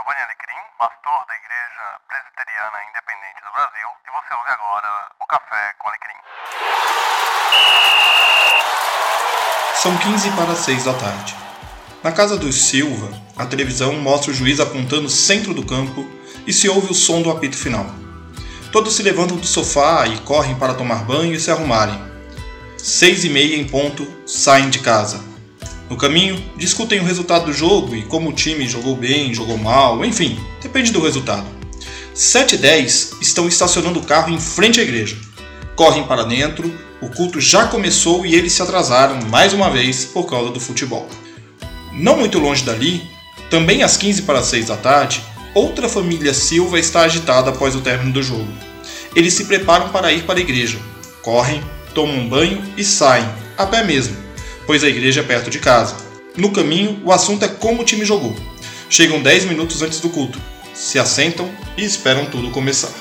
Giovanni Alecrim, pastor da Igreja Presbiteriana Independente do Brasil, e você ouve agora o Café com Alecrim. São 15 para 6 da tarde. Na casa dos Silva, a televisão mostra o juiz apontando o centro do campo e se ouve o som do apito final. Todos se levantam do sofá e correm para tomar banho e se arrumarem. Seis e meia em ponto, saem de casa. No caminho, discutem o resultado do jogo e como o time jogou bem, jogou mal, enfim, depende do resultado. 7 e 10 estão estacionando o carro em frente à igreja. Correm para dentro, o culto já começou e eles se atrasaram mais uma vez por causa do futebol. Não muito longe dali, também às 15 para 6 da tarde, outra família Silva está agitada após o término do jogo. Eles se preparam para ir para a igreja. Correm, tomam um banho e saem, a pé mesmo pois a igreja é perto de casa. No caminho, o assunto é como o time jogou. Chegam 10 minutos antes do culto, se assentam e esperam tudo começar.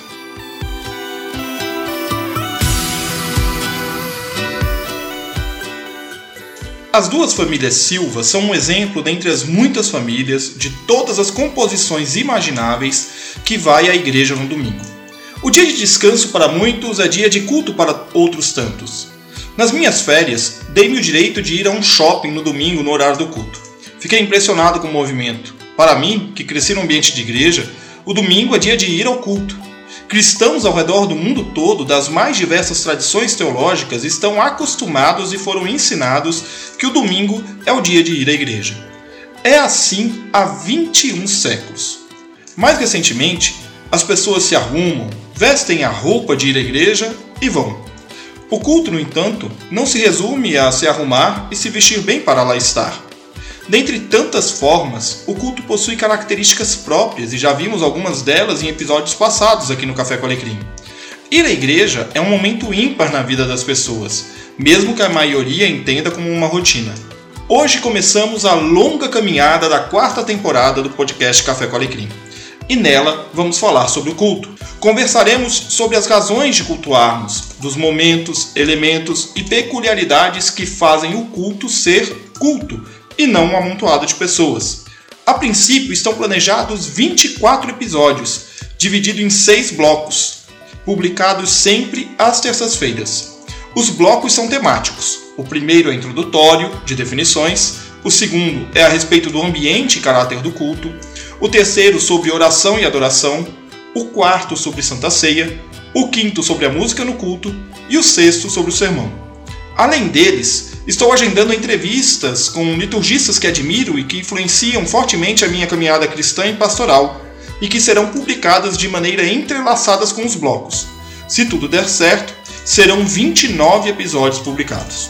As duas famílias Silva são um exemplo dentre as muitas famílias de todas as composições imagináveis que vai à igreja no domingo. O dia de descanso para muitos é dia de culto para outros tantos. Nas minhas férias, dei-me o direito de ir a um shopping no domingo no horário do culto. Fiquei impressionado com o movimento. Para mim, que cresci no ambiente de igreja, o domingo é dia de ir ao culto. Cristãos ao redor do mundo todo, das mais diversas tradições teológicas, estão acostumados e foram ensinados que o domingo é o dia de ir à igreja. É assim há 21 séculos. Mais recentemente, as pessoas se arrumam, vestem a roupa de ir à igreja e vão. O culto, no entanto, não se resume a se arrumar e se vestir bem para lá estar. Dentre tantas formas, o culto possui características próprias e já vimos algumas delas em episódios passados aqui no Café com Alecrim. Ir à igreja é um momento ímpar na vida das pessoas, mesmo que a maioria entenda como uma rotina. Hoje começamos a longa caminhada da quarta temporada do podcast Café com Alecrim. E nela vamos falar sobre o culto. Conversaremos sobre as razões de cultuarmos, dos momentos, elementos e peculiaridades que fazem o culto ser culto e não um amontoado de pessoas. A princípio estão planejados 24 episódios, divididos em seis blocos, publicados sempre às terças-feiras. Os blocos são temáticos. O primeiro é introdutório, de definições, o segundo é a respeito do ambiente e caráter do culto, o terceiro sobre oração e adoração, o quarto sobre Santa Ceia, o quinto sobre a música no culto e o sexto sobre o sermão. Além deles, estou agendando entrevistas com liturgistas que admiro e que influenciam fortemente a minha caminhada cristã e pastoral, e que serão publicadas de maneira entrelaçadas com os blocos. Se tudo der certo, serão 29 episódios publicados.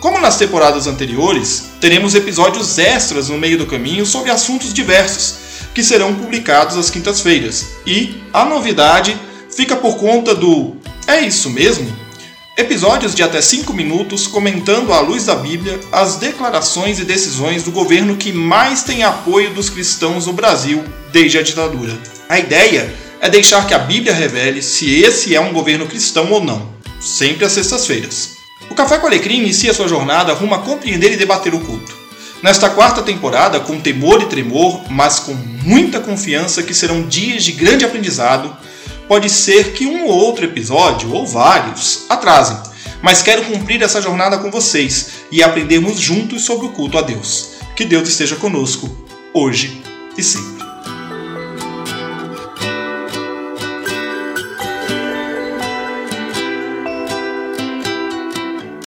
Como nas temporadas anteriores, teremos episódios extras no meio do caminho sobre assuntos diversos, que serão publicados às quintas-feiras. E a novidade fica por conta do É isso mesmo? Episódios de até 5 minutos comentando à luz da Bíblia as declarações e decisões do governo que mais tem apoio dos cristãos no Brasil desde a ditadura. A ideia é deixar que a Bíblia revele se esse é um governo cristão ou não, sempre às sextas-feiras. O Café com Alecrim inicia sua jornada rumo a compreender e debater o culto. Nesta quarta temporada, com temor e tremor, mas com muita confiança que serão dias de grande aprendizado, pode ser que um ou outro episódio, ou vários, atrasem. Mas quero cumprir essa jornada com vocês e aprendermos juntos sobre o culto a Deus. Que Deus esteja conosco, hoje e sempre.